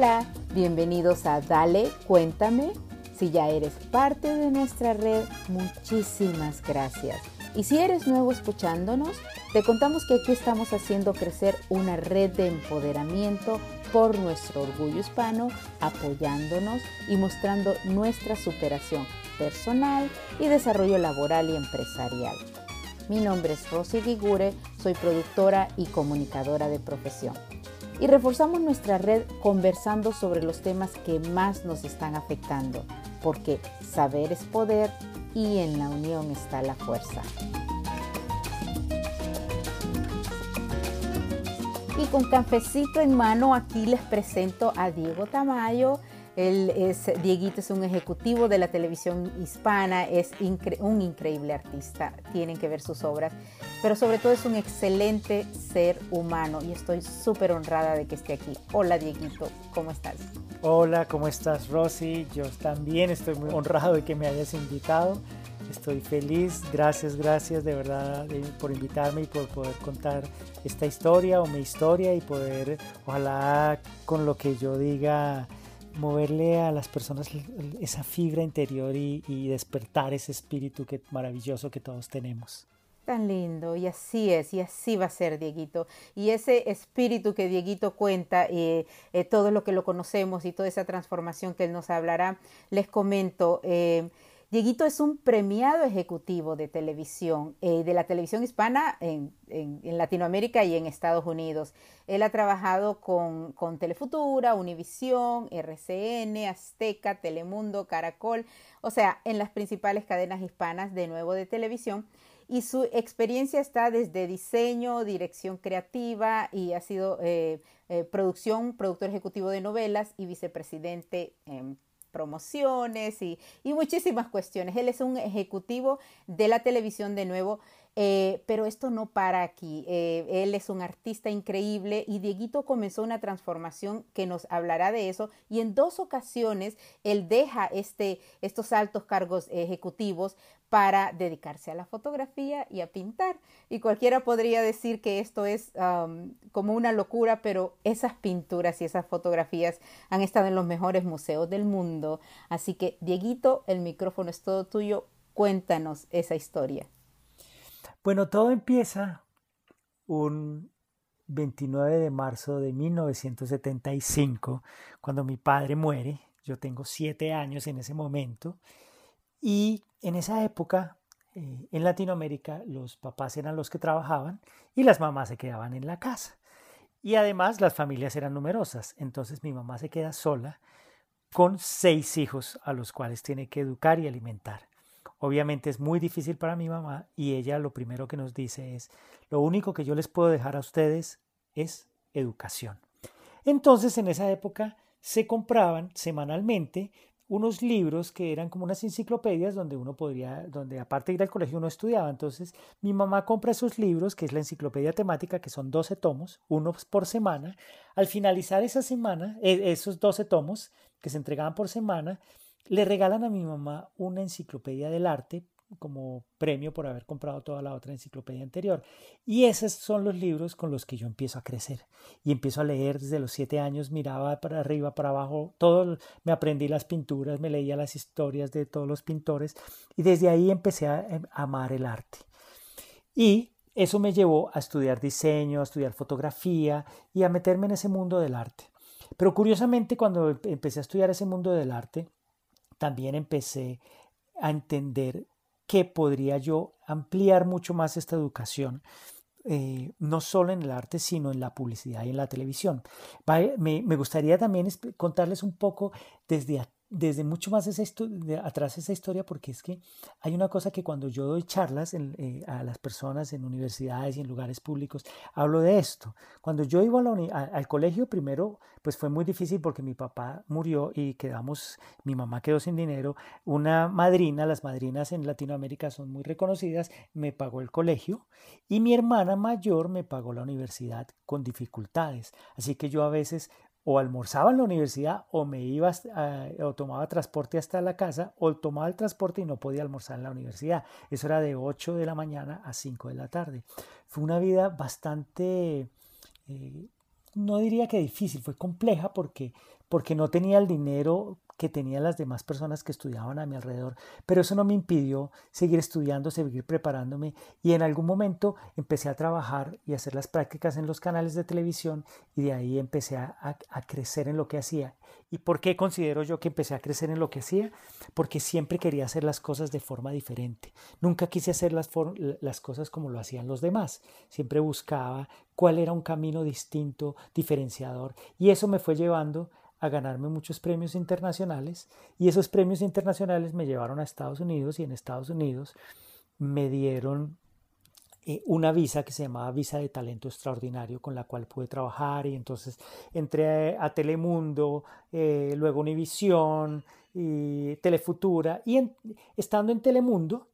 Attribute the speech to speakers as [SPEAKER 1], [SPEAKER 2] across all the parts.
[SPEAKER 1] Hola, bienvenidos a Dale, cuéntame. Si ya eres parte de nuestra red, muchísimas gracias. Y si eres nuevo escuchándonos, te contamos que aquí estamos haciendo crecer una red de empoderamiento por nuestro orgullo hispano, apoyándonos y mostrando nuestra superación personal y desarrollo laboral y empresarial. Mi nombre es Rosy Gigure, soy productora y comunicadora de profesión. Y reforzamos nuestra red conversando sobre los temas que más nos están afectando, porque saber es poder y en la unión está la fuerza. Y con cafecito en mano aquí les presento a Diego Tamayo. Él es, Dieguito es un ejecutivo de la televisión hispana, es un increíble artista, tienen que ver sus obras, pero sobre todo es un excelente ser humano y estoy súper honrada de que esté aquí. Hola Dieguito, ¿cómo estás?
[SPEAKER 2] Hola, ¿cómo estás Rosy? Yo también estoy muy honrado de que me hayas invitado. Estoy feliz, gracias, gracias de verdad por invitarme y por poder contar esta historia o mi historia y poder, ojalá con lo que yo diga, moverle a las personas esa fibra interior y, despertar ese espíritu que, maravilloso que todos tenemos.
[SPEAKER 1] Tan lindo, y así es, y así va a ser Dieguito. Y ese espíritu que Dieguito cuenta, eh, eh, todo lo que lo conocemos y toda esa transformación que él nos hablará, les comento. Eh, Dieguito es un premiado ejecutivo de televisión, eh, de la televisión hispana en, Latinoamérica y en Estados Unidos. Él ha trabajado con, Telefutura, Univisión, RCN, Azteca, Telemundo, Caracol, o sea, en las principales cadenas hispanas de nuevo de televisión. Y su experiencia está desde diseño, dirección creativa y ha sido eh, eh, producción, productor ejecutivo de novelas y vicepresidente en promociones y, muchísimas cuestiones. Él es un ejecutivo de la televisión de nuevo, eh, pero esto no para aquí. Eh, él es un artista increíble y Dieguito comenzó una transformación que nos hablará de eso y en dos ocasiones él deja este, estos altos cargos ejecutivos para dedicarse a la fotografía y a pintar. Y cualquiera podría decir que esto es como una locura, pero esas pinturas y esas fotografías han estado en los mejores museos del mundo. Así que, Dieguito, el micrófono es todo tuyo. Cuéntanos esa historia.
[SPEAKER 2] Bueno, todo empieza un 29 de marzo de 1975, cuando mi padre muere. Yo tengo siete años en ese momento. Y en esa época, eh, en Latinoamérica, los papás eran los que trabajaban y las mamás se quedaban en la casa. Y además las familias eran numerosas. Entonces mi mamá se queda sola con seis hijos a los cuales tiene que educar y alimentar. Obviamente es muy difícil para mi mamá y ella lo primero que nos dice es, lo único que yo les puedo dejar a ustedes es educación. Entonces en esa época se compraban semanalmente unos libros que eran como unas enciclopedias donde uno podría, donde aparte de ir al colegio uno estudiaba. Entonces mi mamá compra esos libros, que es la enciclopedia temática, que son 12 tomos, uno por semana. Al finalizar esa semana, e, esos 12 tomos que se entregaban por semana, le regalan a mi mamá una enciclopedia del arte como premio por haber comprado toda la otra enciclopedia anterior. Y esos son los libros con los que yo empiezo a crecer. Y empiezo a leer desde los siete años, miraba para arriba, para abajo, todo, me aprendí las pinturas, me leía las historias de todos los pintores y desde ahí empecé a, em, amar el arte. Y eso me llevó a estudiar diseño, a estudiar fotografía y a meterme en ese mundo del arte. Pero curiosamente cuando empecé a estudiar ese mundo del arte, también empecé a entender que podría yo ampliar mucho más esta educación, eh, no solo en el arte, sino en la publicidad y en la televisión. Me, me gustaría también contarles un poco desde desde mucho más de atrás esa historia porque es que hay una cosa que cuando yo doy charlas eh, a las personas en universidades y en lugares públicos, hablo de esto. Cuando yo iba al colegio primero, pues fue muy difícil porque mi papá murió y quedamos, mi mamá quedó sin dinero, una madrina, las madrinas en Latinoamérica son muy reconocidas, me pagó el colegio y mi hermana mayor me pagó la universidad con dificultades. Así que yo a veces o almorzaba en la universidad o me iba o tomaba transporte hasta la casa o tomaba el transporte y no podía almorzar en la universidad. Eso era de 8 de la mañana a 5 de la tarde. Fue una vida bastante, eh, no diría que difícil, fue compleja porque porque no tenía el dinero que tenían las demás personas que estudiaban a mi alrededor, pero eso no me impidió seguir estudiando, seguir preparándome y en algún momento empecé a trabajar y hacer las prácticas en los canales de televisión y de ahí empecé a, a, crecer en lo que hacía. ¿Y por qué considero yo que empecé a crecer en lo que hacía? Porque siempre quería hacer las cosas de forma diferente. Nunca quise hacer las, las cosas como lo hacían los demás. Siempre buscaba cuál era un camino distinto, diferenciador y eso me fue llevando a ganarme muchos premios internacionales y esos premios internacionales me llevaron a Estados Unidos y en Estados Unidos me dieron eh, una visa que se llamaba visa de talento extraordinario con la cual pude trabajar y entonces entré a, Telemundo, eh, luego Univisión y Telefutura y estando en Telemundo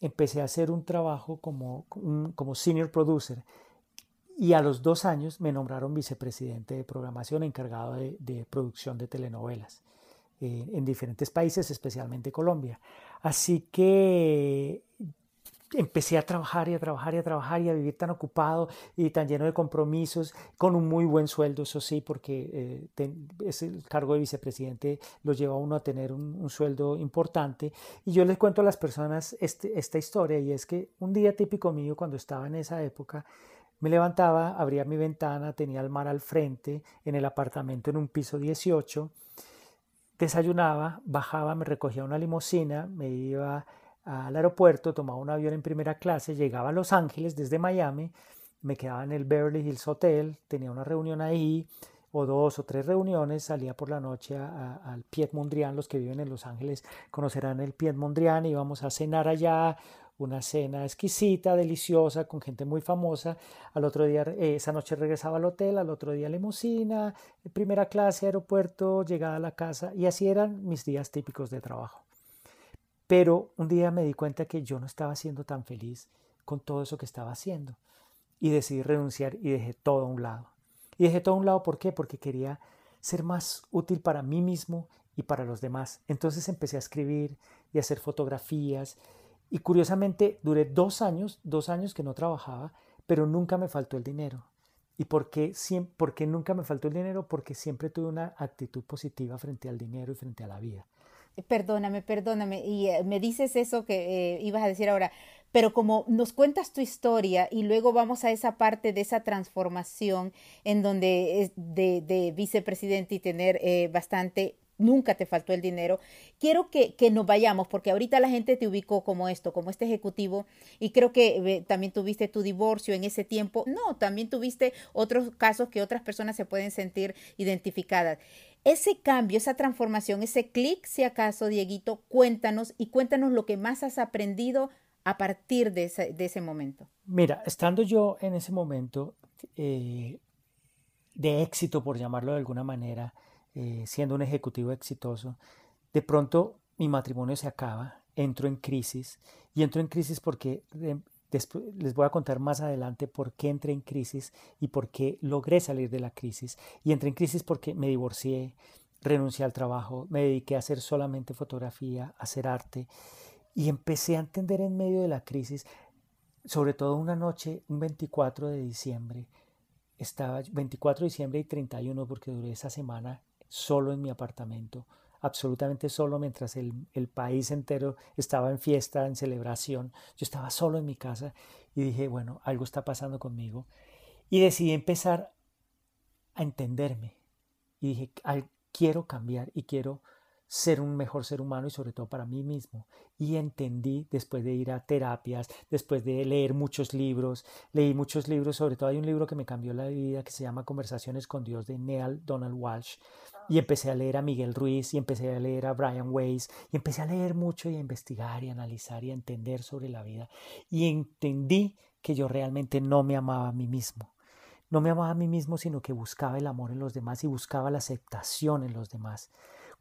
[SPEAKER 2] empecé a hacer un trabajo como, como senior producer y a los dos años me nombraron vicepresidente de programación encargado de, producción de telenovelas eh, en diferentes países, especialmente Colombia. Así que empecé a trabajar y a trabajar y a trabajar y a vivir tan ocupado y tan lleno de compromisos, con un muy buen sueldo, eso sí, porque eh, es el cargo de vicepresidente lo lleva a uno a tener un, sueldo importante. Y yo les cuento a las personas este, esta historia y es que un día típico mío cuando estaba en esa época, me levantaba, abría mi ventana, tenía el mar al frente, en el apartamento en un piso 18, desayunaba, bajaba, me recogía una limusina, me iba al aeropuerto, tomaba un avión en primera clase, llegaba a Los Ángeles desde Miami, me quedaba en el Beverly Hills Hotel, tenía una reunión ahí, o dos o tres reuniones, salía por la noche al Piet Mondrian, los que viven en Los Ángeles conocerán el Piet Mondrian, íbamos a cenar allá, una cena exquisita, deliciosa, con gente muy famosa. Al otro día, eh, esa noche regresaba al hotel, al otro día limusina, primera clase, aeropuerto, llegada a la casa, y así eran mis días típicos de trabajo. Pero un día me di cuenta que yo no estaba siendo tan feliz con todo eso que estaba haciendo. Y decidí renunciar y dejé todo a un lado. Y dejé todo a un lado, ¿por qué? Porque quería ser más útil para mí mismo y para los demás. Entonces empecé a escribir y a hacer fotografías y curiosamente duré dos años, dos años que no trabajaba, pero nunca me faltó el dinero. ¿Y por qué, por qué nunca me faltó el dinero? Porque siempre tuve una actitud positiva frente al dinero y frente a la vida.
[SPEAKER 1] Perdóname, perdóname. Y eh, me dices eso que eh, ibas a decir ahora, pero como nos cuentas tu historia y luego vamos a esa parte de esa transformación en donde es de, de vicepresidente y tener eh, bastante nunca te faltó el dinero. Quiero que, que, nos vayamos, porque ahorita la gente te ubicó como esto, como este ejecutivo, y creo que también tuviste tu divorcio en ese tiempo. No, también tuviste otros casos que otras personas se pueden sentir identificadas. Ese cambio, esa transformación, ese clic, si acaso, Dieguito, cuéntanos y cuéntanos lo que más has aprendido a partir de ese, de ese momento.
[SPEAKER 2] Mira, estando yo en ese momento eh, de éxito, por llamarlo de alguna manera, eh, siendo un ejecutivo exitoso, de pronto mi matrimonio se acaba, entro en crisis y entro en crisis porque después, les voy a contar más adelante por qué entré en crisis y por qué logré salir de la crisis. Y entré en crisis porque me divorcié, renuncié al trabajo, me dediqué a hacer solamente fotografía, a hacer arte y empecé a entender en medio de la crisis, sobre todo una noche, un 24 de diciembre, estaba 24 de diciembre y 31 porque duré esa semana solo en mi apartamento, absolutamente solo mientras el, país entero estaba en fiesta, en celebración. Yo estaba solo en mi casa y dije, bueno, algo está pasando conmigo. Y decidí empezar a entenderme. Y dije, quiero cambiar y quiero ser un mejor ser humano y sobre todo para mí mismo. Y entendí después de ir a terapias, después de leer muchos libros, leí muchos libros, sobre todo hay un libro que me cambió la vida que se llama Conversaciones con Dios de Neal Donald Walsh. Y empecé a leer a Miguel Ruiz y empecé a leer a Brian Weiss y empecé a leer mucho y a investigar y a analizar y a entender sobre la vida. Y entendí que yo realmente no me amaba a mí mismo. No me amaba a mí mismo, sino que buscaba el amor en los demás y buscaba la aceptación en los demás.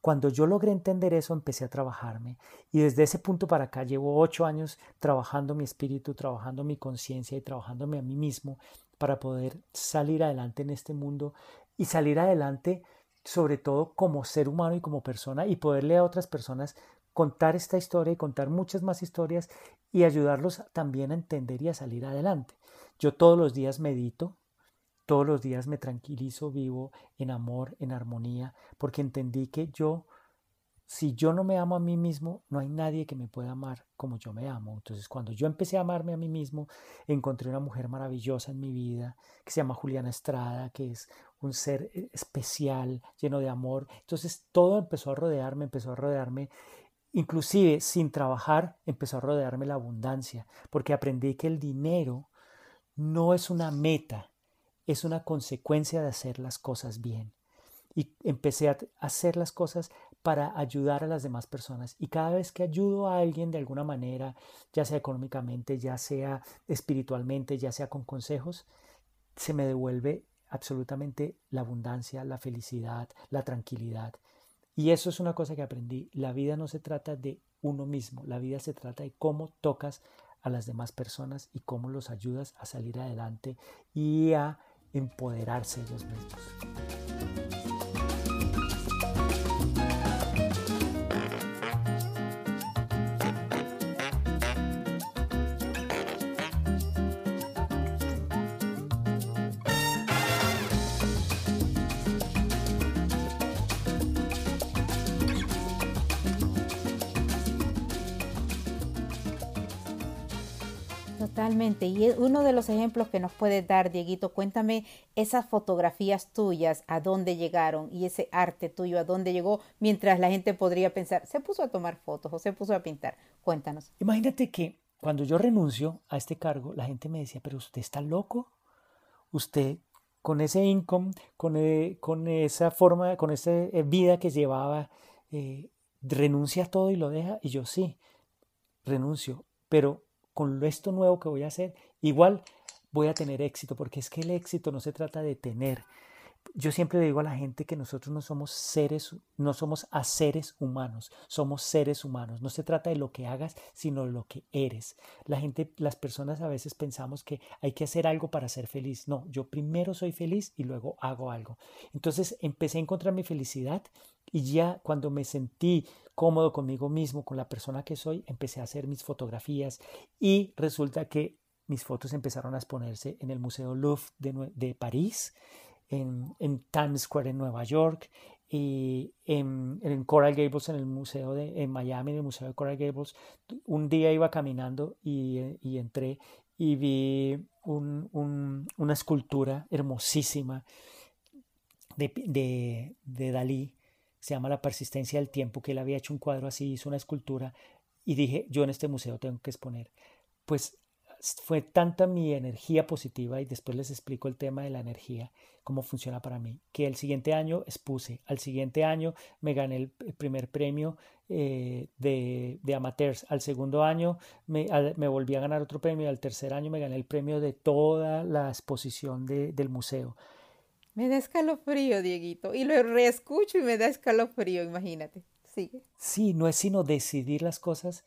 [SPEAKER 2] Cuando yo logré entender eso, empecé a trabajarme y desde ese punto para acá llevo ocho años trabajando mi espíritu, trabajando mi conciencia y trabajándome a mí mismo para poder salir adelante en este mundo y salir adelante sobre todo como ser humano y como persona y poderle a otras personas contar esta historia y contar muchas más historias y ayudarlos también a entender y a salir adelante. Yo todos los días medito, todos los días me tranquilizo, vivo en amor, en armonía, porque entendí que yo, si yo no me amo a mí mismo, no hay nadie que me pueda amar como yo me amo. Entonces, cuando yo empecé a amarme a mí mismo, encontré una mujer maravillosa en mi vida, que se llama Juliana Estrada, que es un ser eh, especial, lleno de amor. Entonces, todo empezó a rodearme, empezó a rodearme Inclusive sin trabajar empezó a rodearme la abundancia, porque aprendí que el dinero no es una meta, es una consecuencia de hacer las cosas bien. Y empecé a hacer las cosas para ayudar a las demás personas. Y cada vez que ayudo a alguien de alguna manera, ya sea económicamente, ya sea espiritualmente, ya sea con consejos, se me devuelve absolutamente la abundancia, la felicidad, la tranquilidad. Y eso es una cosa que aprendí. La vida no se trata de uno mismo, la vida se trata de cómo tocas a las demás personas y cómo los ayudas a salir adelante y a empoderarse ellos mismos.
[SPEAKER 1] Totalmente. Y uno de los ejemplos que nos puedes dar, Dieguito, cuéntame esas fotografías tuyas, a dónde llegaron y ese arte tuyo, a dónde llegó, mientras la gente podría pensar, se puso a tomar fotos o se puso a pintar. Cuéntanos.
[SPEAKER 2] Imagínate que cuando yo renuncio a este cargo, la gente me decía, pero usted está loco. Usted con ese income, con, eh, esa forma, con esa eh, vida que llevaba, eh, renuncia a todo y lo deja. Y yo sí, renuncio. Pero con esto nuevo que voy a hacer, igual voy a tener éxito, porque es que el éxito no se trata de tener. Yo siempre le digo a la gente que nosotros no somos seres, no somos a seres humanos, somos seres humanos. No se trata de lo que hagas, sino de lo que eres. La gente, las personas a veces pensamos que hay que hacer algo para ser feliz. No, yo primero soy feliz y luego hago algo. Entonces empecé a encontrar mi felicidad y ya cuando me sentí cómodo conmigo mismo, con la persona que soy, empecé a hacer mis fotografías y resulta que mis fotos empezaron a exponerse en el Museo Louvre de, París, en, Times Square en Nueva York, y en, Coral Gables, en el museo de en Miami, en el museo de Coral Gables. Un día iba caminando y, entré y vi una escultura hermosísima de, de Dalí se llama La persistencia del tiempo, que él había hecho un cuadro así, hizo una escultura y dije, yo en este museo tengo que exponer. Pues fue tanta mi energía positiva y después les explico el tema de la energía, cómo funciona para mí, que el siguiente año expuse, al siguiente año me gané el primer premio eh, de, de, amateurs, al segundo año me, me, volví a ganar otro premio, al tercer año me gané el premio de toda la exposición de, del museo.
[SPEAKER 1] Me da escalofrío, Dieguito. Y lo reescucho y me da escalofrío, imagínate. Sigue.
[SPEAKER 2] Sí, no es sino decidir las cosas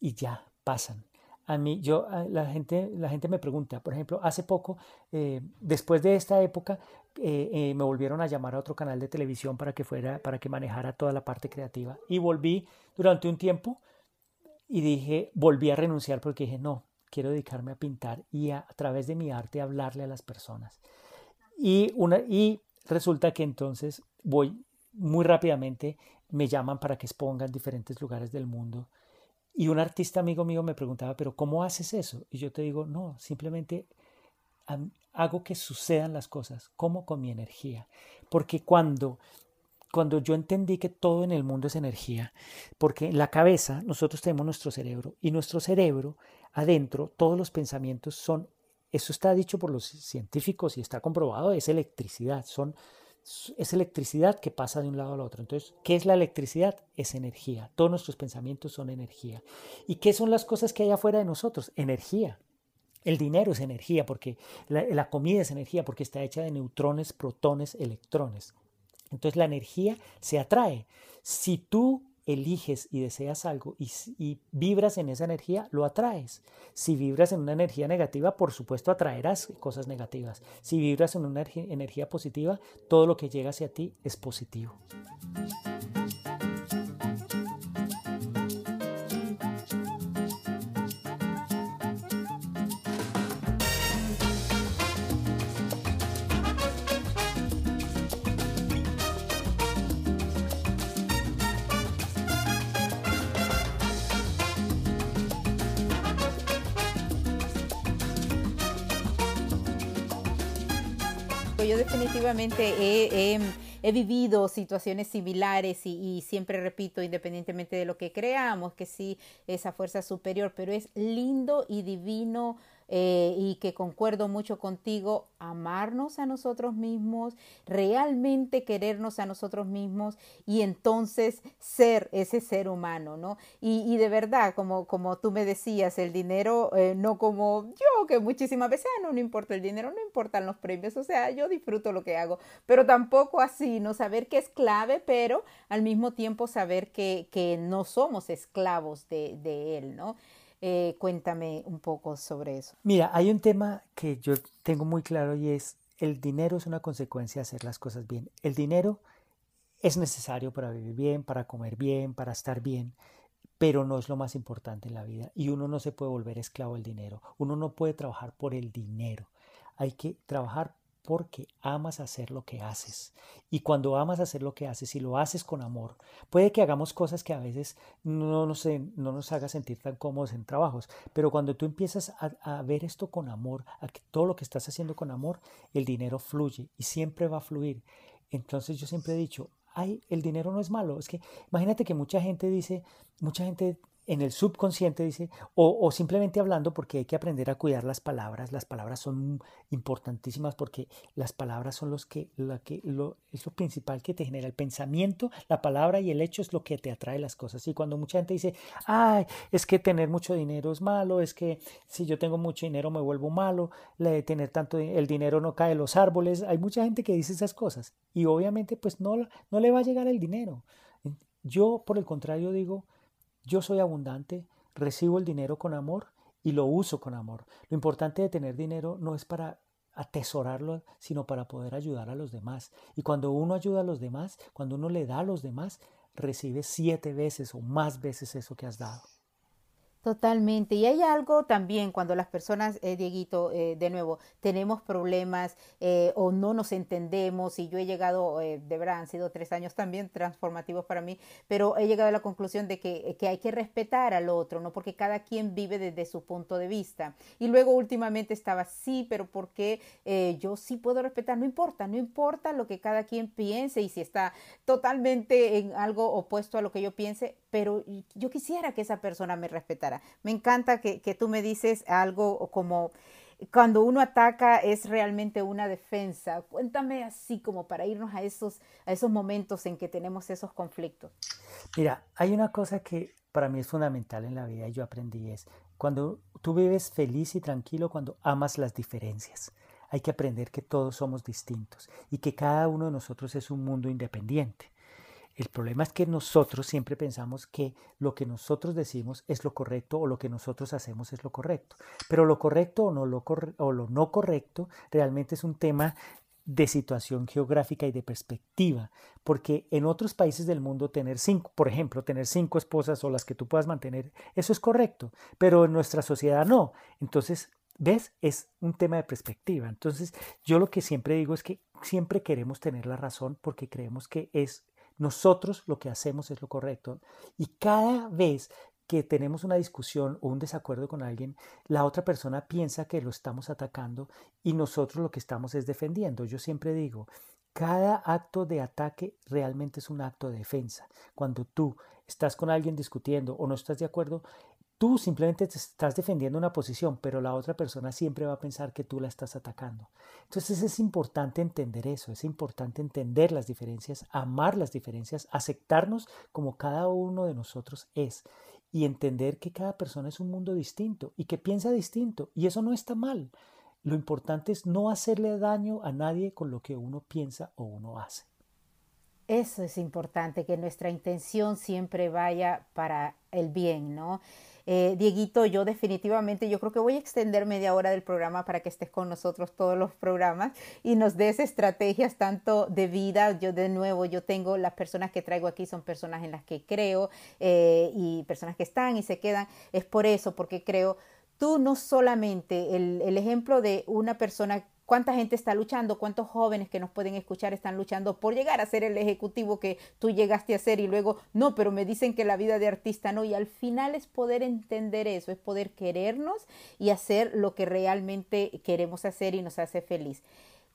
[SPEAKER 2] y ya pasan. A mí, yo, la gente, la gente me pregunta, por ejemplo, hace poco, eh, después de esta época, eh, eh, me volvieron a llamar a otro canal de televisión para que fuera, para que manejara toda la parte creativa. Y volví durante un tiempo y dije, volví a renunciar porque dije, no, quiero dedicarme a pintar y a través de mi arte hablarle a las personas. Y, una, y resulta que entonces voy muy rápidamente, me llaman para que exponga en diferentes lugares del mundo. Y un artista amigo mío me preguntaba, pero ¿cómo haces eso? Y yo te digo, no, simplemente hago que sucedan las cosas, como con mi energía. Porque cuando, cuando yo entendí que todo en el mundo es energía, porque en la cabeza nosotros tenemos nuestro cerebro y nuestro cerebro adentro, todos los pensamientos son eso está dicho por los científicos y está comprobado, es electricidad, son, es electricidad que pasa de un lado al otro. Entonces, ¿qué es la electricidad? Es energía. Todos nuestros pensamientos son energía. ¿Y qué son las cosas que hay afuera de nosotros? Energía. El dinero es energía, porque la, la comida es energía, porque está hecha de neutrones, protones, electrones. Entonces la energía se atrae. Si tú eliges y deseas algo y, vibras en esa energía, lo atraes. Si vibras en una energía negativa, por supuesto atraerás cosas negativas. Si vibras en una energía positiva, todo lo que llega hacia ti es positivo.
[SPEAKER 1] Definitivamente he, he, vivido situaciones similares y, y, siempre repito, independientemente de lo que creamos, que sí, esa fuerza superior, pero es lindo y divino eh, y que concuerdo mucho contigo, amarnos a nosotros mismos, realmente querernos a nosotros mismos y entonces ser ese ser humano, ¿no? Y, de verdad, como, como tú me decías, el dinero, eh, no como yo, que muchísimas veces, ah, no, no importa el dinero, no importan los premios, o sea, yo disfruto lo que hago, pero tampoco así, ¿no? Saber que es clave, pero al mismo tiempo saber que, que no somos esclavos de, de él, ¿no? Eh, cuéntame un poco sobre eso.
[SPEAKER 2] Mira, hay un tema que yo tengo muy claro y es el dinero es una consecuencia de hacer las cosas bien. El dinero es necesario para vivir bien, para comer bien, para estar bien, pero no es lo más importante en la vida y uno no se puede volver esclavo del dinero. Uno no puede trabajar por el dinero. Hay que trabajar porque amas hacer lo que haces. Y cuando amas hacer lo que haces y lo haces con amor, puede que hagamos cosas que a veces no nos, no nos haga sentir tan cómodos en trabajos, pero cuando tú empiezas a, ver esto con amor, a que todo lo que estás haciendo con amor, el dinero fluye y siempre va a fluir. Entonces yo siempre he dicho, ay, el dinero no es malo. Es que imagínate que mucha gente dice, mucha gente en el subconsciente, dice, o, simplemente hablando porque hay que aprender a cuidar las palabras. Las palabras son importantísimas porque las palabras son los que, la que lo, es lo principal que te genera. El pensamiento, la palabra y el hecho es lo que te atrae las cosas. Y cuando mucha gente dice, ay, es que tener mucho dinero es malo, es que si yo tengo mucho dinero me vuelvo malo, le, tener tanto, el dinero no cae de los árboles. Hay mucha gente que dice esas cosas y obviamente pues no, no le va a llegar el dinero. Yo, por el contrario, digo, yo soy abundante, recibo el dinero con amor y lo uso con amor. Lo importante de tener dinero no es para atesorarlo, sino para poder ayudar a los demás. Y cuando uno ayuda a los demás, cuando uno le da a los demás, recibe siete veces o más veces eso que has dado.
[SPEAKER 1] Totalmente. Y hay algo también cuando las personas, eh, Dieguito, eh, de nuevo, tenemos problemas eh, o no nos entendemos, y yo he llegado, de verdad, han sido tres años también transformativos para mí, pero he llegado a la conclusión de que, que, hay que respetar al otro, ¿no? Porque cada quien vive desde su punto de vista. Y luego últimamente estaba, sí, pero porque yo sí puedo respetar? No importa, no importa lo que cada quien piense y si está totalmente en algo opuesto a lo que yo piense, pero yo quisiera que esa persona me respetara. Me encanta que, tú me dices algo como cuando uno ataca es realmente una defensa. Cuéntame así como para irnos a esos, a esos momentos en que tenemos esos conflictos.
[SPEAKER 2] Mira, hay una cosa que para mí es fundamental en la vida y yo aprendí es cuando tú vives feliz y tranquilo cuando amas las diferencias. Hay que aprender que todos somos distintos y que cada uno de nosotros es un mundo independiente. El problema es que nosotros siempre pensamos que lo que nosotros decimos es lo correcto o lo que nosotros hacemos es lo correcto. Pero lo correcto o, no lo, o lo no correcto realmente es un tema de situación geográfica y de perspectiva, porque en otros países del mundo tener cinco, por ejemplo, tener cinco esposas o las que tú puedas mantener, eso es correcto, pero en nuestra sociedad no. Entonces, ¿ves? Es un tema de perspectiva. Entonces, yo lo que siempre digo es que siempre queremos tener la razón porque creemos que es nosotros lo que hacemos es lo correcto. Y cada vez que tenemos una discusión o un desacuerdo con alguien, la otra persona piensa que lo estamos atacando y nosotros lo que estamos es defendiendo. Yo siempre digo, cada acto de ataque realmente es un acto de defensa. Cuando tú estás con alguien discutiendo o no estás de acuerdo, Tú simplemente te estás defendiendo una posición, pero la otra persona siempre va a pensar que tú la estás atacando. Entonces es importante entender eso, es importante entender las diferencias, amar las diferencias, aceptarnos como cada uno de nosotros es y entender que cada persona es un mundo distinto y que piensa distinto y eso no está mal. Lo importante es no hacerle daño a nadie con lo que uno piensa o uno hace.
[SPEAKER 1] Eso es importante, que nuestra intención siempre vaya para el bien, ¿no? Eh, Dieguito, yo definitivamente, yo creo que voy a extender media hora del programa para que estés con nosotros todos los programas y nos des estrategias tanto de vida. Yo de nuevo, yo tengo las personas que traigo aquí son personas en las que creo eh, y personas que están y se quedan. Es por eso, porque creo, tú no solamente el, el ejemplo de una persona cuánta gente está luchando, cuántos jóvenes que nos pueden escuchar están luchando por llegar a ser el ejecutivo que tú llegaste a ser y luego, no, pero me dicen que la vida de artista no, y al final es poder entender eso, es poder querernos y hacer lo que realmente queremos hacer y nos hace feliz.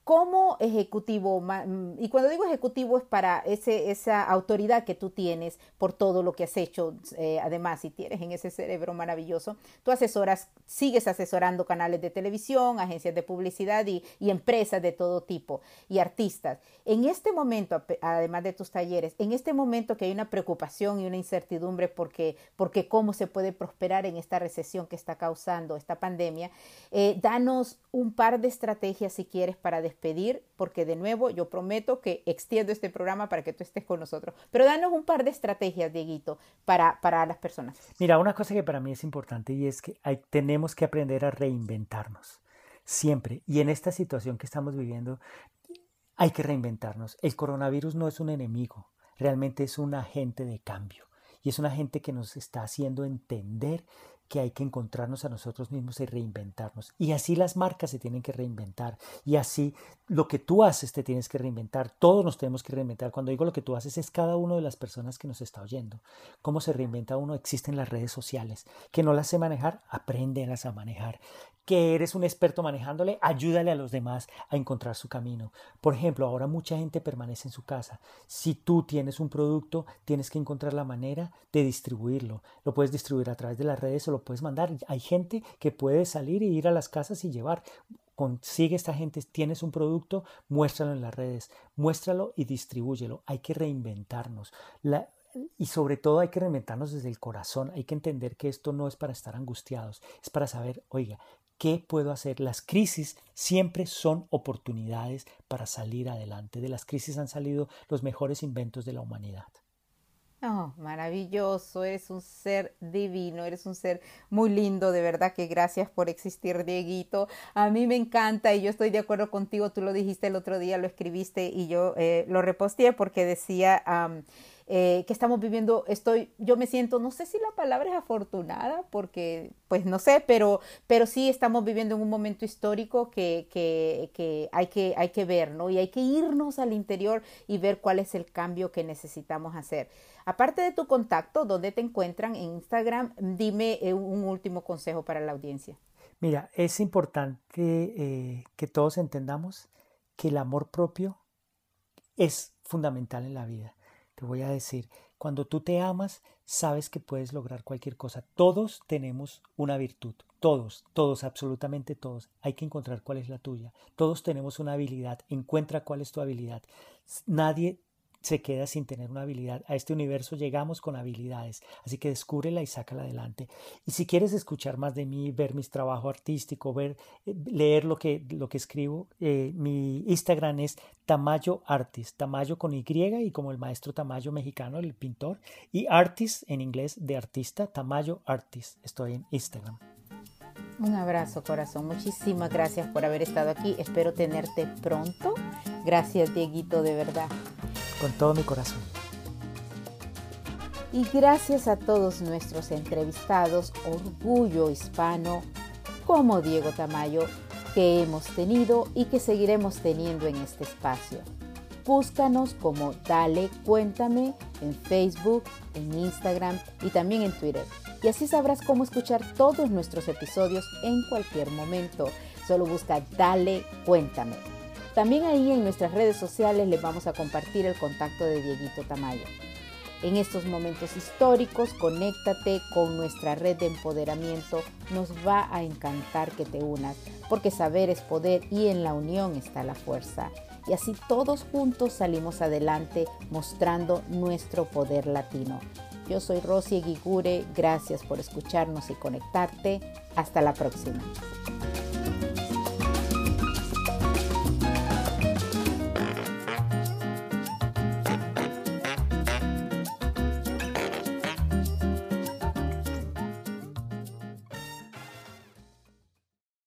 [SPEAKER 1] Como ejecutivo, mm, y cuando digo ejecutivo es para ese, esa autoridad que tú tienes por todo lo que has hecho, eh, además, si tienes en ese cerebro maravilloso, tú asesoras, sigues asesorando canales de televisión, agencias de publicidad y, y empresas de todo tipo y artistas. En este momento, además de tus talleres, en este momento que hay una preocupación y una incertidumbre porque, porque cómo se puede prosperar en esta recesión que está causando esta pandemia, eh, danos un par de estrategias si quieres para despedir, porque de nuevo yo prometo que extiendo este programa para que tú estés con nosotros. Pero danos un par de estrategias, Dieguito, para, para las personas.
[SPEAKER 2] Mira, una cosa que para mí es importante y es que hay, tenemos que aprender a reinventarnos siempre. Y en esta situación que estamos viviendo, hay que reinventarnos. El coronavirus no es un enemigo, realmente es un agente de cambio. Y es un agente que nos está haciendo entender que hay que encontrarnos a nosotros mismos y reinventarnos. Y así las marcas se tienen que reinventar. Y así lo que tú haces te tienes que reinventar. Todos nos tenemos que reinventar. Cuando digo lo que tú haces es cada una de las personas que nos está oyendo. ¿Cómo se reinventa uno? Existen las redes sociales. Que no las sé manejar, apréndelas a manejar que eres un experto manejándole, ayúdale a los demás a encontrar su camino. Por ejemplo, ahora mucha gente permanece en su casa. Si tú tienes un producto, tienes que encontrar la manera de distribuirlo. Lo puedes distribuir a través de las redes o lo puedes mandar. Hay gente que puede salir y ir a las casas y llevar. Consigue esta gente, tienes un producto, muéstralo en las redes, muéstralo y distribúyelo. Hay que reinventarnos. Y sobre todo hay que reinventarnos desde el corazón. Hay que entender que esto no es para estar angustiados, es para saber, oiga, ¿qué puedo hacer? Las crisis siempre son oportunidades para salir adelante. De las crisis han salido los mejores inventos de la humanidad.
[SPEAKER 1] Oh, maravilloso, eres un ser divino, eres un ser muy lindo, de verdad que gracias por existir, Dieguito. A mí me encanta y yo estoy de acuerdo contigo, tú lo dijiste el otro día, lo escribiste y yo eh, lo reposteé porque decía... Eh, que estamos viviendo, estoy, yo me siento, no sé si la palabra es afortunada, porque pues no sé, pero, pero sí estamos viviendo en un momento histórico que, que, que, hay que hay que ver, ¿no? Y hay que irnos al interior y ver cuál es el cambio que necesitamos hacer. Aparte de tu contacto, ¿dónde te encuentran en Instagram? Dime eh, un último consejo para la audiencia.
[SPEAKER 2] Mira, es importante eh, que todos entendamos que el amor propio es fundamental en la vida voy a decir, cuando tú te amas, sabes que puedes lograr cualquier cosa. Todos tenemos una virtud, todos, todos, absolutamente todos. Hay que encontrar cuál es la tuya. Todos tenemos una habilidad, encuentra cuál es tu habilidad. Nadie se queda sin tener una habilidad. A este universo llegamos con habilidades, así que descúbrela y sácala adelante. Y si quieres escuchar más de mí, ver mis trabajos artísticos, ver, eh, leer lo que, lo que escribo, eh, mi Instagram es Tamayo Artist, Tamayo con Y y como el maestro Tamayo mexicano, el pintor, y Artist en inglés de artista, Tamayo Artist. Estoy en Instagram.
[SPEAKER 1] Un abrazo, corazón. Muchísimas gracias por haber estado aquí. Espero tenerte pronto. Gracias, Dieguito, de verdad
[SPEAKER 2] con todo mi corazón.
[SPEAKER 1] Y gracias a todos nuestros entrevistados, orgullo hispano, como Diego Tamayo, que hemos tenido y que seguiremos teniendo en este espacio. Búscanos como Dale Cuéntame en Facebook, en Instagram y también en Twitter. Y así sabrás cómo escuchar todos nuestros episodios en cualquier momento. Solo busca Dale Cuéntame. También ahí en nuestras redes sociales les vamos a compartir el contacto de Dieguito Tamayo. En estos momentos históricos, conéctate con nuestra red de empoderamiento. Nos va a encantar que te unas, porque saber es poder y en la unión está la fuerza. Y así todos juntos salimos adelante mostrando nuestro poder latino. Yo soy Rosy Guigure, gracias por escucharnos y conectarte. Hasta la próxima.